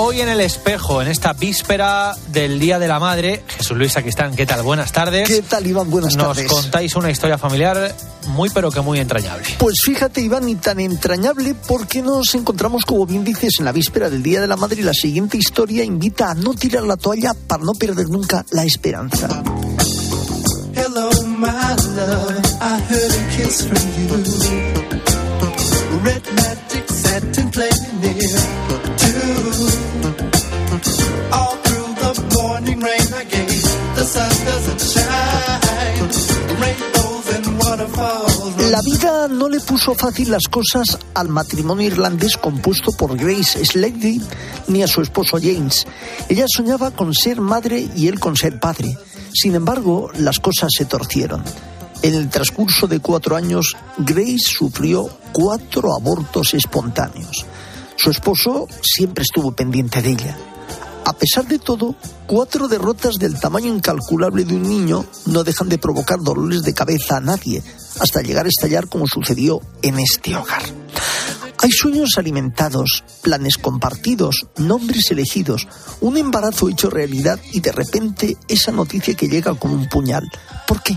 hoy en el espejo, en esta víspera del Día de la Madre. Jesús Luis Aquistán, ¿qué tal? Buenas tardes. ¿Qué tal, Iván? Buenas tardes. Nos contáis una historia familiar muy, pero que muy entrañable. Pues fíjate, Iván, y tan entrañable porque nos encontramos, como bien dices, en la víspera del Día de la Madre y la siguiente historia invita a no tirar la toalla para no perder nunca la esperanza. Hello, my love. I heard a kiss from you. Red near. La vida no le puso fácil las cosas al matrimonio irlandés compuesto por Grace Slady ni a su esposo James. Ella soñaba con ser madre y él con ser padre. Sin embargo, las cosas se torcieron. En el transcurso de cuatro años, Grace sufrió cuatro abortos espontáneos. Su esposo siempre estuvo pendiente de ella. A pesar de todo, cuatro derrotas del tamaño incalculable de un niño no dejan de provocar dolores de cabeza a nadie, hasta llegar a estallar como sucedió en este hogar. Hay sueños alimentados, planes compartidos, nombres elegidos, un embarazo hecho realidad y de repente esa noticia que llega como un puñal. ¿Por qué?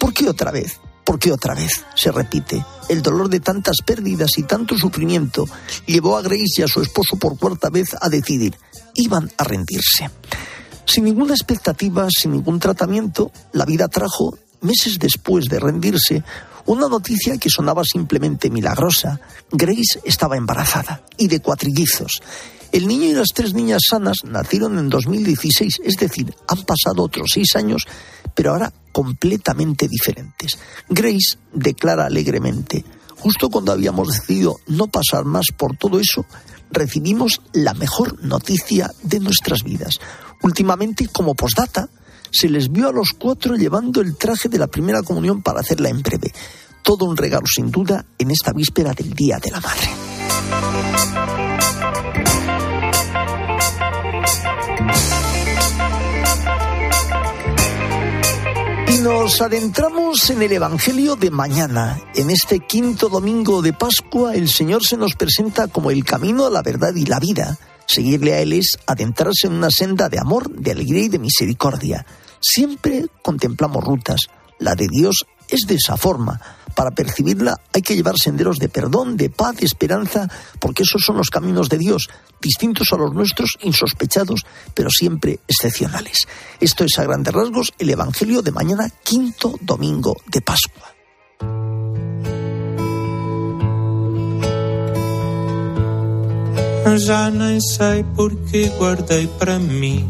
¿Por qué otra vez? ¿Por qué otra vez se repite. El dolor de tantas pérdidas y tanto sufrimiento llevó a Grace y a su esposo por cuarta vez a decidir, iban a rendirse. Sin ninguna expectativa, sin ningún tratamiento, la vida trajo, meses después de rendirse, una noticia que sonaba simplemente milagrosa. Grace estaba embarazada y de cuatrillizos. El niño y las tres niñas sanas nacieron en 2016, es decir, han pasado otros seis años, pero ahora completamente diferentes. Grace declara alegremente, justo cuando habíamos decidido no pasar más por todo eso, recibimos la mejor noticia de nuestras vidas. Últimamente, como postdata, se les vio a los cuatro llevando el traje de la primera comunión para hacerla en breve. Todo un regalo, sin duda, en esta víspera del Día de la Madre. Nos adentramos en el Evangelio de mañana. En este quinto domingo de Pascua, el Señor se nos presenta como el camino a la verdad y la vida. Seguirle a Él es adentrarse en una senda de amor, de alegría y de misericordia. Siempre contemplamos rutas. La de Dios es de esa forma. Para percibirla hay que llevar senderos de perdón, de paz, de esperanza, porque esos son los caminos de Dios, distintos a los nuestros, insospechados, pero siempre excepcionales. Esto es a grandes rasgos el Evangelio de mañana, quinto domingo de Pascua. Ya nem sei porque guardei para mí,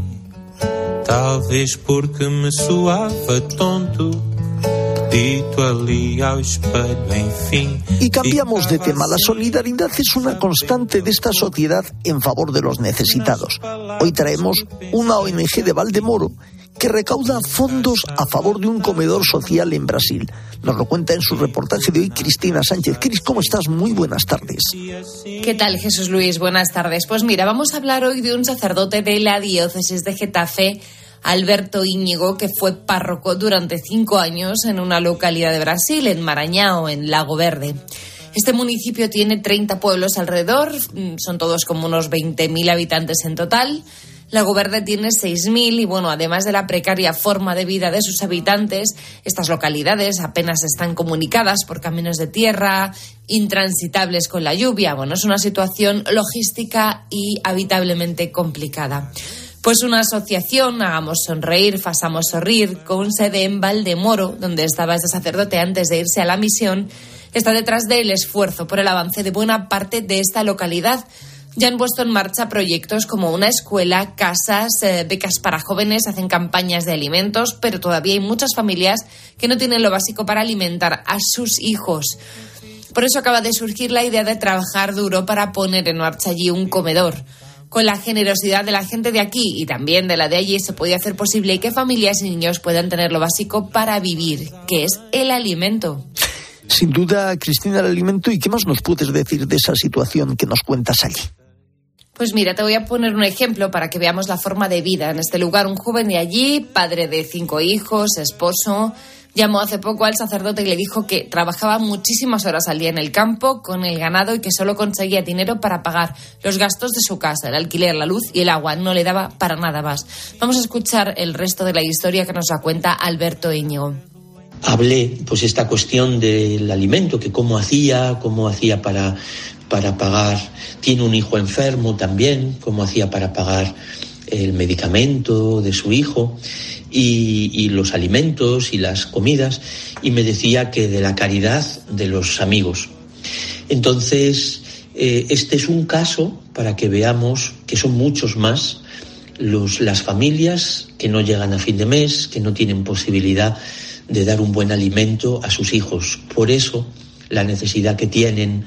talvez porque me suava tonto. Y cambiamos de tema. La solidaridad es una constante de esta sociedad en favor de los necesitados. Hoy traemos una ONG de Valdemoro que recauda fondos a favor de un comedor social en Brasil. Nos lo cuenta en su reportaje de hoy Cristina Sánchez. Cris, ¿cómo estás? Muy buenas tardes. ¿Qué tal, Jesús Luis? Buenas tardes. Pues mira, vamos a hablar hoy de un sacerdote de la diócesis de Getafe Alberto Íñigo, que fue párroco durante cinco años en una localidad de Brasil, en Maranhão, en Lago Verde. Este municipio tiene 30 pueblos alrededor, mm, son todos como unos 20.000 habitantes en total. Lago Verde tiene 6.000 y bueno, además de la precaria forma de vida de sus habitantes, estas localidades apenas están comunicadas por caminos de tierra, intransitables con la lluvia. Bueno, es una situación logística y habitablemente complicada. Pues una asociación, Hagamos Sonreír, Fasamos Sorrir, con sede en Valdemoro, donde estaba ese sacerdote antes de irse a la misión, está detrás del esfuerzo por el avance de buena parte de esta localidad. Ya han puesto en marcha proyectos como una escuela, casas, eh, becas para jóvenes, hacen campañas de alimentos, pero todavía hay muchas familias que no tienen lo básico para alimentar a sus hijos. Por eso acaba de surgir la idea de trabajar duro para poner en marcha allí un comedor con la generosidad de la gente de aquí y también de la de allí se puede hacer posible que familias y niños puedan tener lo básico para vivir, que es el alimento. Sin duda, Cristina, el alimento. ¿Y qué más nos puedes decir de esa situación que nos cuentas allí? Pues mira, te voy a poner un ejemplo para que veamos la forma de vida en este lugar. Un joven de allí, padre de cinco hijos, esposo, Llamó hace poco al sacerdote y le dijo que trabajaba muchísimas horas al día en el campo con el ganado y que solo conseguía dinero para pagar los gastos de su casa, el alquiler, la luz y el agua. No le daba para nada más. Vamos a escuchar el resto de la historia que nos da cuenta Alberto Íñigo hablé pues esta cuestión del alimento, que cómo hacía, cómo hacía para, para pagar, tiene un hijo enfermo también, cómo hacía para pagar el medicamento de su hijo y, los alimentos y las comidas y me decía que de la caridad de los amigos. Entonces, eh, este es un caso para que veamos que son muchos más los, las familias que no llegan a fin de mes, que no tienen posibilidad de dar un buen alimento a sus hijos. Por eso, la necesidad que tienen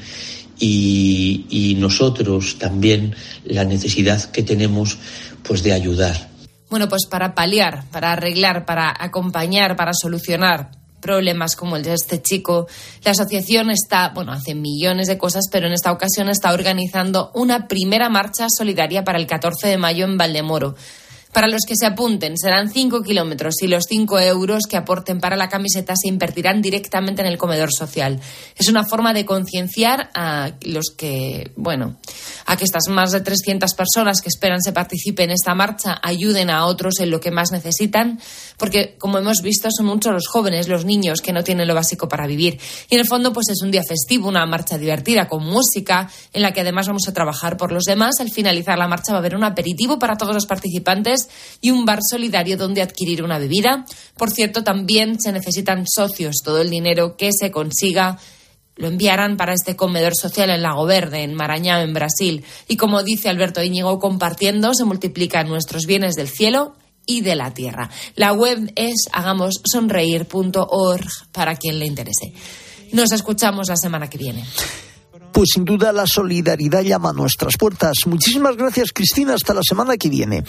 y, nosotros también la necesidad que tenemos pues de ayudar. Bueno, pues para paliar, para arreglar, para acompañar, para solucionar problemas como el de este chico, la asociación está, bueno, hace millones de cosas, pero en esta ocasión está organizando una primera marcha solidaria para el 14 de mayo en Valdemoro. Para los que se apunten serán 5 kilómetros y los 5 euros que aporten para la camiseta se invertirán directamente en el comedor social. Es una forma de concienciar a los que, bueno, a que estas más de 300 personas que esperan se participen en esta marcha ayuden a otros en lo que más necesitan, porque como hemos visto son muchos los jóvenes, los niños que no tienen lo básico para vivir. Y en el fondo pues es un día festivo, una marcha divertida con música en la que además vamos a trabajar por los demás. Al finalizar la marcha va a haber un aperitivo para todos los participantes y un bar solidario donde adquirir una bebida. Por cierto, también se necesitan socios. Todo el dinero que se consiga lo enviarán para este comedor social en Lago Verde, en Marañao, en Brasil. Y como dice Alberto Íñigo, compartiendo se multiplican nuestros bienes del cielo y de la tierra. La web es hagamosonreír.org para quien le interese. Nos escuchamos la semana que viene. Pues sin duda la solidaridad llama a nuestras puertas. Muchísimas gracias Cristina, hasta la semana que viene.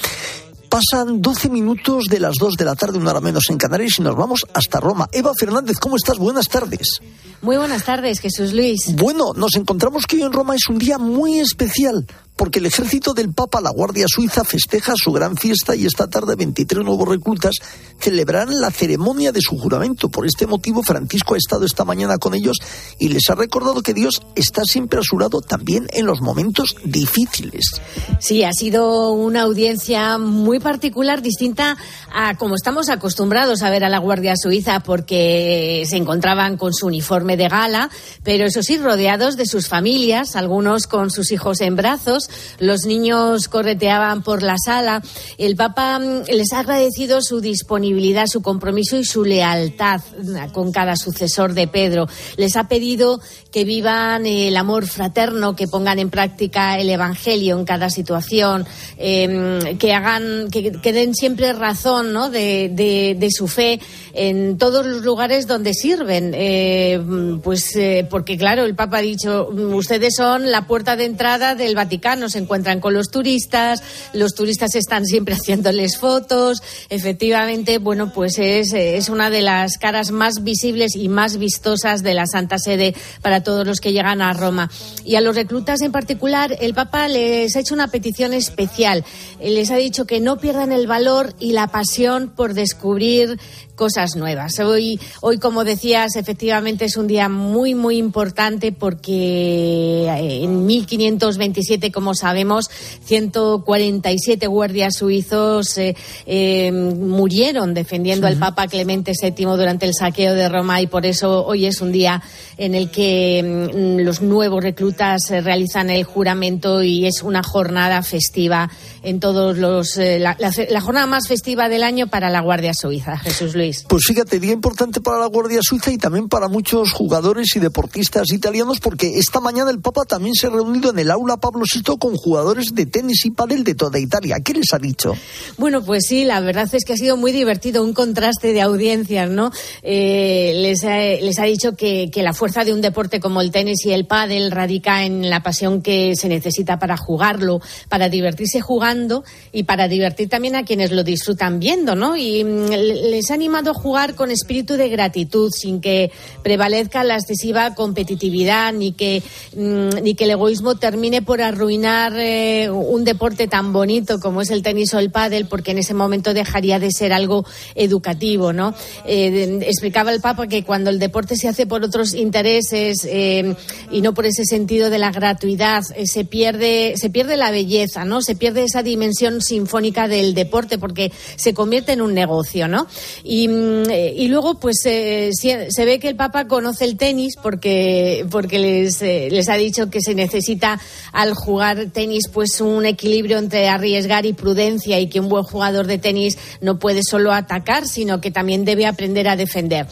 Pasan 12 minutos de las 2 de la tarde, una hora menos en Canarias, y nos vamos hasta Roma. Eva Fernández, ¿cómo estás? Buenas tardes. Muy buenas tardes, Jesús Luis. Bueno, nos encontramos que hoy en Roma es un día muy especial porque el ejército del Papa, la Guardia Suiza, festeja su gran fiesta y esta tarde 23 nuevos reclutas celebrarán la ceremonia de su juramento. Por este motivo, Francisco ha estado esta mañana con ellos y les ha recordado que Dios está siempre a su lado también en los momentos difíciles. Sí, ha sido una audiencia muy particular, distinta a como estamos acostumbrados a ver a la Guardia Suiza, porque se encontraban con su uniforme de gala, pero eso sí, rodeados de sus familias, algunos con sus hijos en brazos los niños correteaban por la sala. El Papa mm, les ha agradecido su disponibilidad, su compromiso y su lealtad mm, con cada sucesor de Pedro. Les ha pedido que vivan el amor fraterno, que pongan en práctica el Evangelio en cada situación, em, que hagan, que, den siempre razón ¿no? de, su fe en todos los lugares donde sirven. Eh, pues eh, porque claro, el Papa ha dicho, ustedes son la puerta de entrada del Vaticano, se encuentran con los turistas, los turistas están siempre haciéndoles fotos. Efectivamente, bueno, pues es, es una de las caras más visibles y más vistosas de la Santa Sede para todos los que llegan a Roma. Y a los reclutas en particular, el Papa les ha hecho una petición especial. Les ha dicho que no pierdan el valor y la pasión por descubrir cosas nuevas. Hoy, hoy, como decías, efectivamente es un día muy, muy importante porque eh, en 1527, como sabemos, 147 guardias suizos eh, eh, murieron defendiendo al Papa Clemente VII durante el saqueo de Roma y por eso hoy es un día en el que mm, los nuevos reclutas realizan el juramento y es una jornada festiva en todos los la, la jornada más festiva del año para la Guardia Suiza. Jesús Luis. Pues fíjate, día importante para la Guardia Suiza y también para muchos jugadores y deportistas italianos, porque esta mañana el Papa también se ha reunido en el aula Pablo VI con jugadores de tenis y pádel de toda Italia. ¿Qué les ha dicho? Bueno, pues sí, la verdad es que ha sido muy divertido, un contraste de audiencias, ¿no? Eh, les, ha, les ha dicho que, que la fuerza de un deporte como el tenis y el pádel radica en la pasión que se necesita para jugarlo, para divertirse jugando y para divertir también a quienes lo disfrutan viendo, ¿no? Y mm, les ha animado jugar con espíritu de gratitud, sin que prevalezca la excesiva competitividad, ni que, mm, ni que el egoísmo termine por arruinar eh, un deporte tan bonito como es el tenis o el pádel, porque en ese momento dejaría de ser algo educativo, ¿no? Eh, explicaba el Papa que cuando el deporte se hace por otros intereses eh, y no por ese sentido de la gratuidad, se pierde se pierde la belleza, ¿no? Se pierde esa dimensión sinfónica del deporte porque se convierte en un negocio, ¿no? Y, mm, y luego, pues se ve que el Papa conoce el tenis porque porque les les ha dicho que se necesita al jugar tenis pues un equilibrio entre arriesgar y prudencia y que un buen jugador de tenis no puede solo atacar, sino que también debe aprender a defender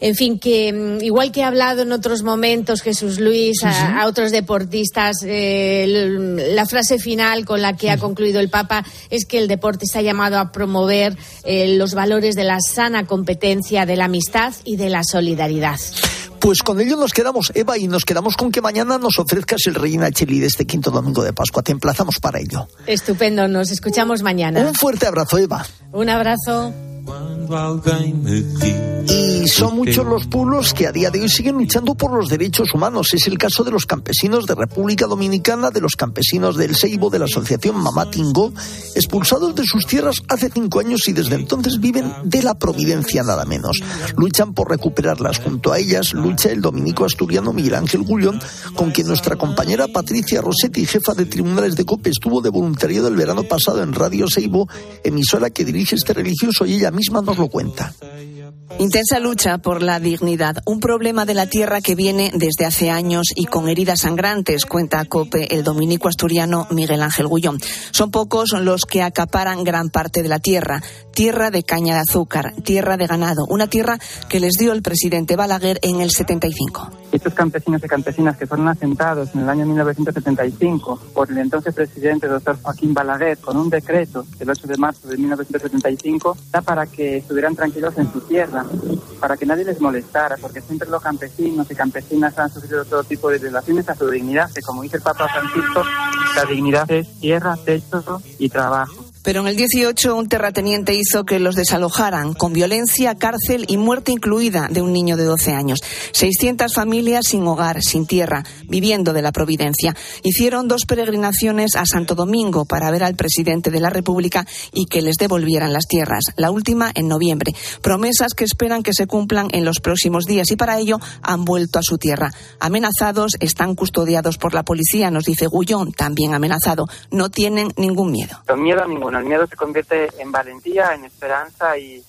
en fin, que mm, igual que ha hablado en otros momentos Jesús Luis a, otros deportistas, eh, la frase final con la que ha concluido el Papa es que el deporte está llamado a promover eh, los valores de la sana competencia, de la amistad y de la solidaridad. Pues con ello nos quedamos, Eva, y nos quedamos con que mañana nos ofrezcas el Reina Cheli de este quinto domingo de Pascua. Te emplazamos para ello. Estupendo, nos escuchamos mañana. Un fuerte abrazo, Eva. Un abrazo. Y son muchos los pueblos que a día de hoy siguen luchando por los derechos humanos. Es el caso de los campesinos de República Dominicana, de los campesinos del Seibo, de la asociación Mamá Tingo, expulsados de sus tierras hace cinco años y desde entonces viven de la providencia nada menos. Luchan por recuperarlas. Junto a ellas lucha el dominico asturiano Miguel Ángel Gullón, con quien nuestra compañera Patricia Rossetti, jefa de tribunales de COPE, estuvo de voluntariado el verano pasado en Radio Seibo, emisora que dirige este religioso y ella misma nos lo cuenta. Intensa lucha por la dignidad, un problema de la tierra que viene desde hace años y con heridas sangrantes, cuenta COPE el dominico asturiano Miguel Ángel Gullón. Son pocos los que acaparan gran parte de la tierra, tierra de caña de azúcar, tierra de ganado, una tierra que les dio el presidente Balaguer en el 75. Estos campesinos y campesinas que fueron asentados en el año 1975 por el entonces presidente doctor Joaquín Balaguer con un decreto del 8 de marzo de 1975 da para que estuvieran tranquilos en su tierra, para que nadie les molestara, porque siempre los campesinos y campesinas han sufrido todo tipo de violaciones a su dignidad, que como dice el Papa Francisco, la dignidad es tierra, techo y trabajo. Pero en el 18 un terrateniente hizo que los desalojaran, con violencia, cárcel y muerte incluida de un niño de 12 años. 600 familias sin hogar, sin tierra, viviendo de la providencia. Hicieron dos peregrinaciones a Santo Domingo para ver al presidente de la República y que les devolvieran las tierras. La última en noviembre. Promesas que esperan que se cumplan en los próximos días y para ello han vuelto a su tierra. Amenazados, están custodiados por la policía, nos dice Gullón, también amenazado. No tienen ningún miedo. miedo bueno, el miedo se convierte en valentía, en esperanza y,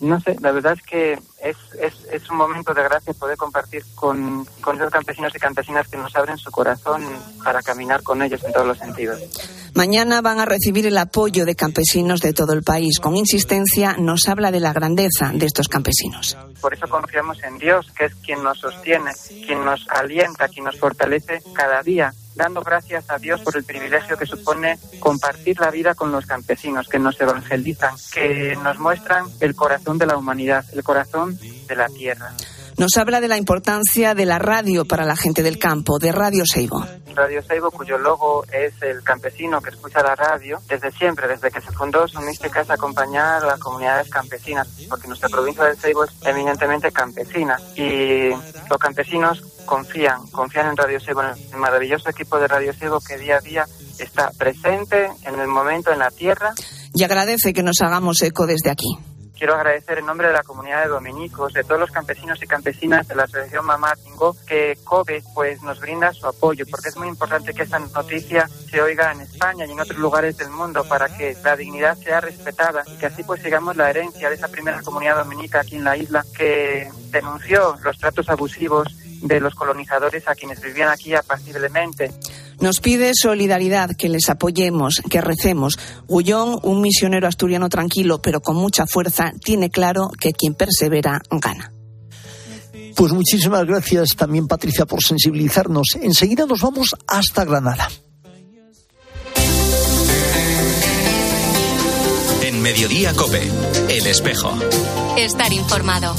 no sé, la verdad es que es, es, es, un momento de gracia poder compartir con, con esos campesinos y campesinas que nos abren su corazón para caminar con ellos en todos los sentidos. Mañana van a recibir el apoyo de campesinos de todo el país. Con insistencia nos habla de la grandeza de estos campesinos. Por eso confiamos en Dios, que es quien nos sostiene, quien nos alienta, quien nos fortalece cada día dando gracias a Dios por el privilegio que supone compartir la vida con los campesinos, que nos evangelizan, que nos muestran el corazón de la humanidad, el corazón de la tierra. Nos habla de la importancia de la radio para la gente del campo, de Radio Seibo. Radio Seibo, cuyo logo es el campesino que escucha la radio, desde siempre, desde que se fundó, su mística es acompañar a las comunidades campesinas, porque nuestra provincia de Seibo es eminentemente campesina y los campesinos confían, confían en Radio Seibo, en el maravilloso equipo de Radio Seibo que día a día está presente en el momento, en la tierra. Y agradece que nos hagamos eco desde aquí. Quiero agradecer en nombre de la comunidad de dominicos, de todos los campesinos y campesinas de la Asociación Mamá Tingo, que COBE pues, nos brinda su apoyo, porque es muy importante que esta noticia se oiga en España y en otros lugares del mundo para que la dignidad sea respetada y que así pues sigamos la herencia de esa primera comunidad dominica aquí en la isla que denunció los tratos abusivos de los colonizadores a quienes vivían aquí apaciblemente. Nos pide solidaridad, que les apoyemos, que recemos. Gullón, un misionero asturiano tranquilo, pero con mucha fuerza, tiene claro que quien persevera gana. Pues muchísimas gracias también, Patricia, por sensibilizarnos. Enseguida nos vamos hasta Granada. En Mediodía Cope, El Espejo. Estar informado.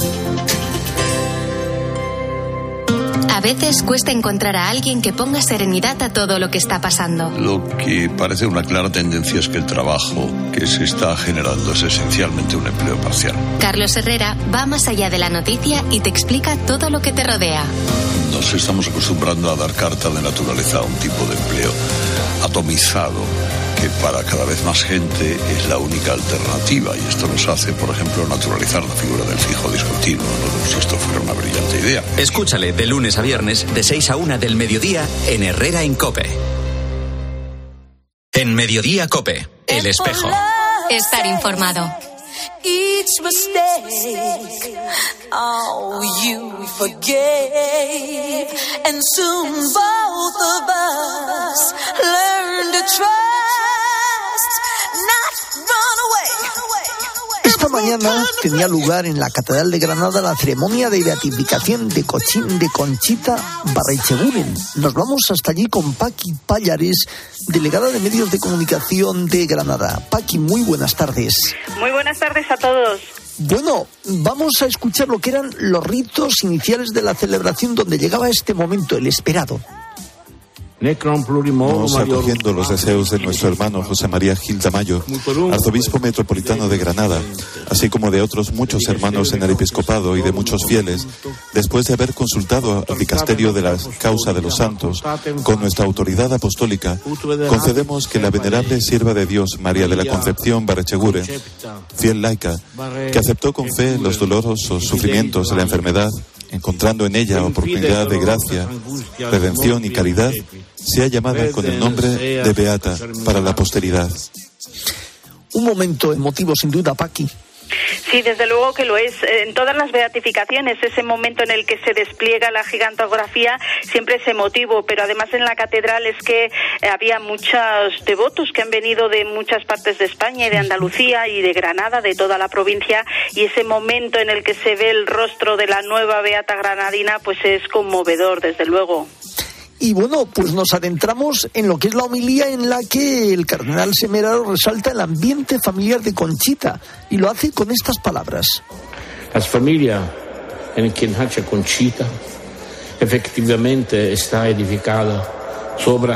A veces cuesta encontrar a alguien que ponga serenidad a todo lo que está pasando. Lo que parece una clara tendencia es que el trabajo que se está generando es esencialmente un empleo parcial. Carlos Herrera va más allá de la noticia y te explica todo lo que te rodea. Nos estamos acostumbrando a dar carta de naturaleza a un tipo de empleo atomizado que para cada vez más gente es la única alternativa y esto nos hace, por ejemplo, naturalizar la figura del fijo discontinuo, no como si esto fuera una brillante idea. Escúchale de lunes a viernes de 6 a 1 del mediodía en Herrera en Cope. En Mediodía Cope, El Espejo. Estar informado. Each mistake. Oh, you forgave, and soon both of us learn to trust, not run away. Mañana tenía lugar en la Catedral de Granada la ceremonia de beatificación de, Cochín, de Conchita Barrecheguren. Nos vamos hasta allí con Paqui Payares, delegada de Medios de Comunicación de Granada. Paqui, muy buenas tardes. Muy buenas tardes a todos. Bueno, vamos a escuchar lo que eran los ritos iniciales de la celebración donde llegaba este momento, el esperado. Vamos acogiendo los deseos de nuestro hermano José María Gil Tamayo, arzobispo metropolitano de Granada, así como de otros muchos hermanos en el episcopado y de muchos fieles, después de haber consultado al dicasterio de la causa de los santos con nuestra autoridad apostólica, concedemos que la venerable sierva de Dios María de la Concepción Barrechegure, fiel laica, que aceptó con fe los dolorosos sufrimientos de la enfermedad, encontrando en ella oportunidad de gracia, redención y caridad, sea llamada con el nombre de Beata para la posteridad. Un momento emotivo, sin duda, Paqui. Sí, desde luego que lo es. En todas las beatificaciones, ese momento en el que se despliega la gigantografía siempre es emotivo, pero además en la catedral es que eh, había muchos devotos que han venido de muchas partes de España y de Andalucía y de Granada, de toda la provincia, y ese momento en el que se ve el rostro de la nueva beata granadina, pues es conmovedor, desde luego. Y bueno, pues nos adentramos en lo que es la homilía en la que el cardenal Semeraro resalta el ambiente familiar de Conchita y lo hace con estas palabras. La familia en que nace Conchita efectivamente está edificada sobre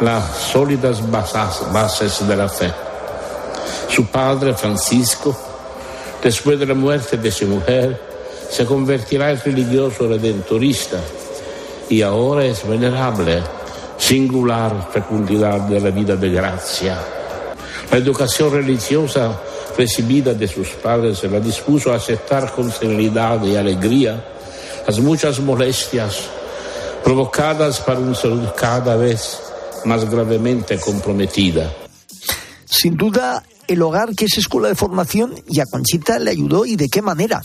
las sólidas bases, bases de la fe. Su padre, Francisco, después de la muerte de su mujer, se convertirá en religioso redentorista y ahora es venerable, singular fecundidad de la vida de gracia. La educación religiosa recibida de sus padres la dispuso a aceptar con serenidad y alegría las muchas molestias provocadas por una salud cada vez más gravemente comprometida. Sin duda, el hogar que es escuela de formación y a Conchita le ayudó y de qué manera.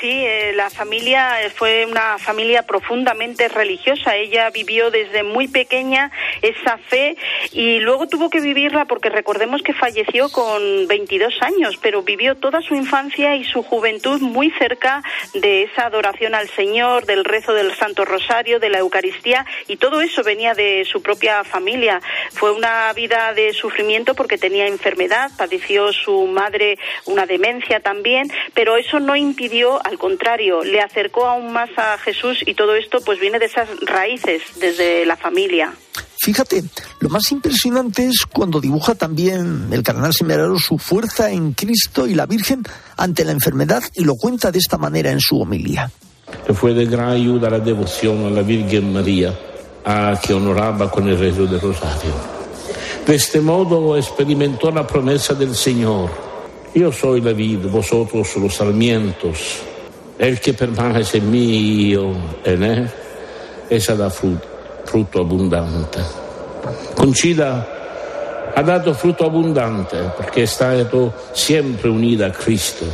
Sí, eh, la familia eh, fue una familia profundamente religiosa. Ella vivió desde muy pequeña esa fe y luego tuvo que vivirla porque recordemos que falleció con 22 años, pero vivió toda su infancia y su juventud muy cerca de esa adoración al Señor, del rezo del Santo Rosario, de la Eucaristía y todo eso venía de su propia familia. Fue una vida de sufrimiento porque tenía enfermedad, padeció su madre una demencia también, pero eso no impidió al contrario, le acercó aún más a Jesús y todo esto pues viene de esas raíces desde la familia. Fíjate, lo más impresionante es cuando dibuja también el cardenal Semeraro su fuerza en Cristo y la Virgen ante la enfermedad y lo cuenta de esta manera en su homilía. Fue de gran ayuda la devoción a la Virgen María, a que honoraba con el rezo del rosario. De este modo experimentó la promesa del Señor yo soy la vid, vosotros los sarmientos. El que permanece en mí y yo en él, esa da fruto, fruto abundante. Conchida ha dado fruto abundante porque está siempre unida a Cristo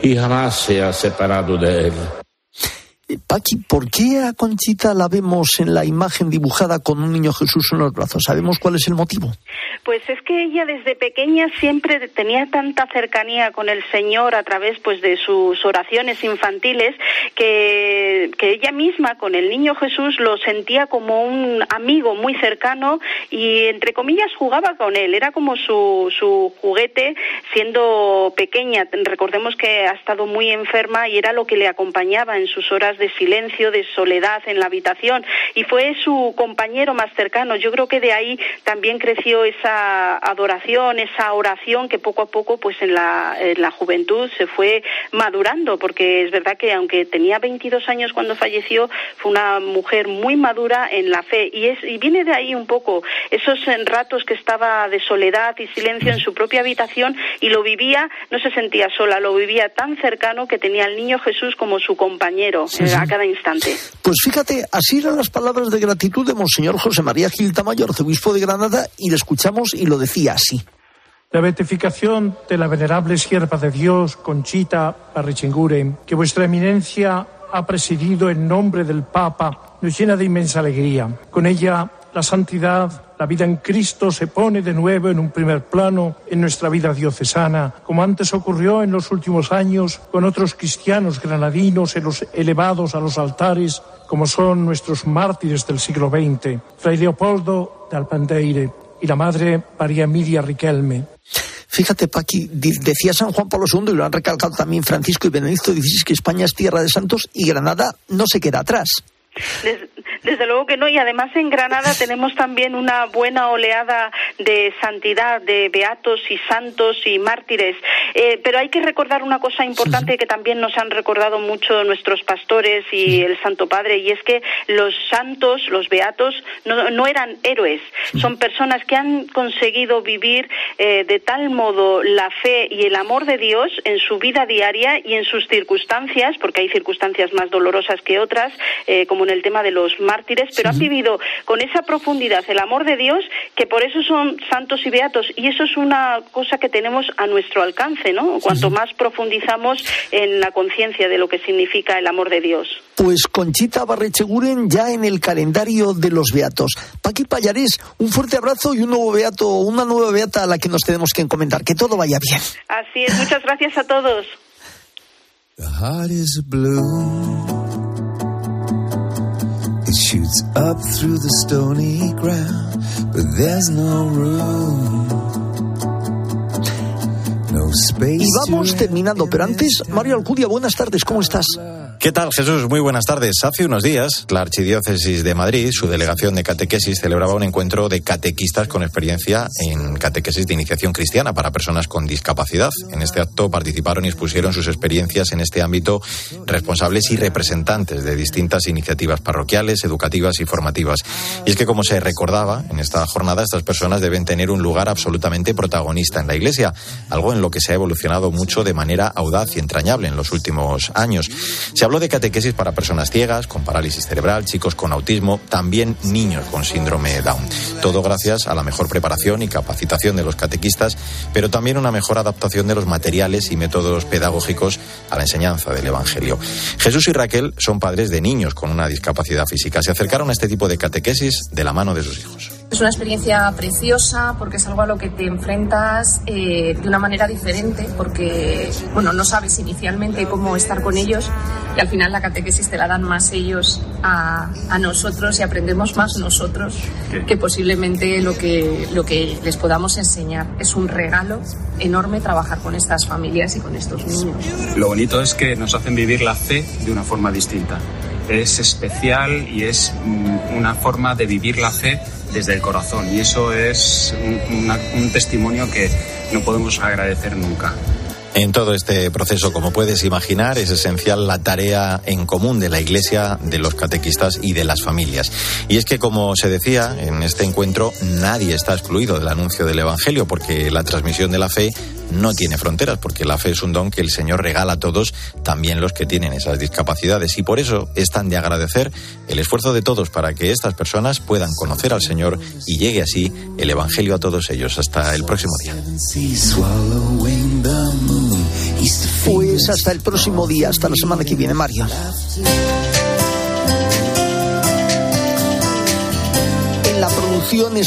y jamás se ha separado de él. Paqui, ¿por qué a Conchita la vemos en la imagen dibujada con un niño Jesús en los brazos? ¿Sabemos cuál es el motivo? Pues es que ella desde pequeña siempre tenía tanta cercanía con el Señor a través pues de sus oraciones infantiles que, que ella misma con el niño Jesús lo sentía como un amigo muy cercano y entre comillas jugaba con él, era como su, su juguete siendo pequeña. Recordemos que ha estado muy enferma y era lo que le acompañaba en sus horas de de silencio, de soledad en la habitación. Y fue su compañero más cercano. Yo creo que de ahí también creció esa adoración, esa oración que poco a poco pues en la, en la juventud se fue madurando. Porque es verdad que aunque tenía 22 años cuando falleció fue una mujer muy madura en la fe. Y, es, y viene de ahí un poco esos ratos que estaba de soledad y silencio en su propia habitación y lo vivía, no se sentía sola, lo vivía tan cercano que tenía al niño Jesús como su compañero eh, a cada instante. Pues fíjate, así eran las palabras de gratitud de Monseñor José María Gil Tamayo, arzobispo de Granada, y le escuchamos y lo decía así. La beatificación de la venerable sierva de Dios, Conchita Barrichinguren, que vuestra eminencia ha presidido en nombre del Papa, nos llena de inmensa alegría. Con ella, la santidad, la vida en Cristo se pone de nuevo en un primer plano en nuestra vida diocesana, como antes ocurrió en los últimos años con otros cristianos granadinos elevados a los altares, como son nuestros mártires del siglo XX, Fray Leopoldo de Alpandeire y la Madre María Emilia Riquelme. Fíjate, Paqui, decía San Juan Pablo II, y lo han recalcado también Francisco y Benedicto XVI, que España es tierra de santos y Granada no se queda atrás. Desde, luego que no, y además en Granada tenemos también una buena oleada de santidad, de beatos y santos y mártires. Eh, pero hay que recordar una cosa importante que también nos han recordado mucho nuestros pastores y el Santo Padre, y es que los santos, los beatos, no, eran héroes, son personas que han conseguido vivir eh, de tal modo la fe y el amor de Dios en su vida diaria y en sus circunstancias, porque hay circunstancias más dolorosas que otras, eh, como en el tema de los mártires, pero han vivido con esa profundidad el amor de Dios que por eso son santos y beatos. Y eso es una cosa que tenemos a nuestro alcance, ¿no? Cuanto más profundizamos en la conciencia de lo que significa el amor de Dios. Pues Conchita Barrecheguren ya en el calendario de los beatos. Paqui Payarés, un fuerte abrazo y un nuevo beato, una nueva beata a la que nos tenemos que encomendar. Que todo vaya bien. Así es, muchas gracias a todos. Shoots up through the stony ground, but there's no room. No space y vamos terminando, pero antes, Mario Alcudia, buenas tardes, ¿cómo estás? ¿Qué tal, Jesús? Muy buenas tardes. Hace unos días, la Archidiócesis de Madrid, su delegación de catequesis, celebraba un encuentro de catequistas con experiencia en catequesis de iniciación cristiana para personas con discapacidad. En este acto participaron y expusieron sus experiencias en este ámbito responsables y representantes de distintas iniciativas parroquiales, educativas y formativas. Y es que, como se recordaba en esta jornada, estas personas deben tener un lugar absolutamente protagonista en la Iglesia, algo en lo que se ha evolucionado mucho de manera audaz y entrañable en los últimos años. Se habló de catequesis para personas ciegas, con parálisis cerebral, chicos con autismo, también niños con síndrome Down. Todo gracias a la mejor preparación y capacitación de los catequistas, pero también una mejor adaptación de los materiales y métodos pedagógicos a la enseñanza del Evangelio. Jesús y Raquel son padres de niños con una discapacidad física. Se acercaron a este tipo de catequesis de la mano de sus hijos. Es una experiencia preciosa porque es algo a lo que te enfrentas eh, de una manera diferente porque, bueno, no sabes inicialmente cómo estar con ellos y al final la catequesis te la dan más ellos a, a nosotros y aprendemos más nosotros que posiblemente lo que, lo que les podamos enseñar. Es un regalo enorme trabajar con estas familias y con estos niños. Lo bonito es que nos hacen vivir la fe de una forma distinta. Es especial y es mm, una forma de vivir la fe desde el corazón y eso es un, un testimonio que no podemos agradecer nunca. En todo este proceso, como puedes imaginar, es esencial la tarea en común de la Iglesia, de los catequistas y de las familias. Y es que, como se decía en este encuentro, nadie está excluido del anuncio del Evangelio, porque la transmisión de la fe no tiene fronteras, porque la fe es un don que el Señor regala a todos, también los que tienen esas discapacidades. Y por eso es tan de agradecer el esfuerzo de todos para que estas personas puedan conocer al Señor y llegue así el Evangelio a todos ellos. Hasta el próximo día. Pues hasta el próximo día, hasta la semana que viene, Mario.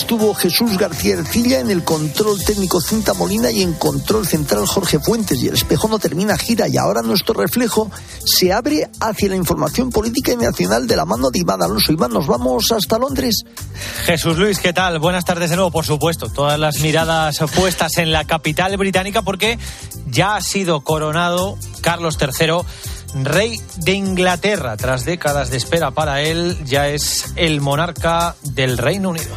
Estuvo Jesús García Ercilla, en el control técnico Cinta Molina y en control central Jorge Fuentes. Y el espejo no termina, gira. Y ahora nuestro reflejo se abre hacia la información política y nacional de la mano de Iván Alonso. Iván, nos vamos hasta Londres. Jesús Luis, ¿qué tal? Buenas tardes de nuevo, por supuesto. Todas las miradas puestas en la capital británica porque ya ha sido coronado Carlos III rey de Inglaterra. Tras décadas de espera para él, ya es el monarca del Reino Unido.